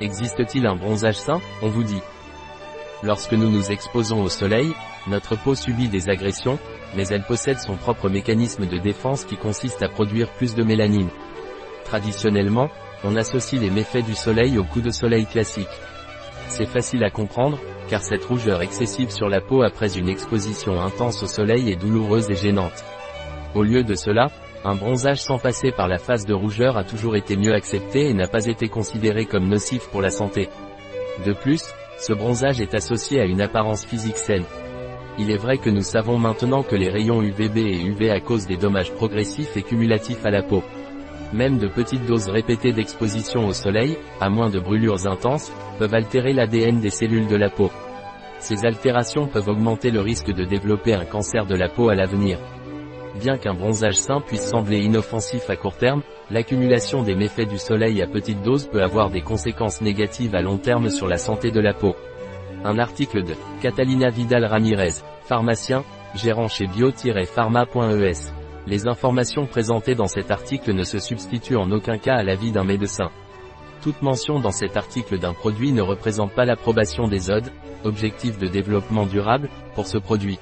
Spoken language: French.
Existe-t-il un bronzage sain? On vous dit. Lorsque nous nous exposons au soleil, notre peau subit des agressions, mais elle possède son propre mécanisme de défense qui consiste à produire plus de mélanine. Traditionnellement, on associe les méfaits du soleil au coup de soleil classique. C'est facile à comprendre, car cette rougeur excessive sur la peau après une exposition intense au soleil est douloureuse et gênante. Au lieu de cela, un bronzage sans passer par la phase de rougeur a toujours été mieux accepté et n'a pas été considéré comme nocif pour la santé. De plus, ce bronzage est associé à une apparence physique saine. Il est vrai que nous savons maintenant que les rayons UVB et UV cause des dommages progressifs et cumulatifs à la peau. Même de petites doses répétées d'exposition au soleil, à moins de brûlures intenses, peuvent altérer l'ADN des cellules de la peau. Ces altérations peuvent augmenter le risque de développer un cancer de la peau à l'avenir. Bien qu'un bronzage sain puisse sembler inoffensif à court terme, l'accumulation des méfaits du soleil à petite dose peut avoir des conséquences négatives à long terme sur la santé de la peau. Un article de Catalina Vidal Ramirez, pharmacien, gérant chez bio-pharma.es. Les informations présentées dans cet article ne se substituent en aucun cas à l'avis d'un médecin. Toute mention dans cet article d'un produit ne représente pas l'approbation des ODE, objectifs de développement durable, pour ce produit.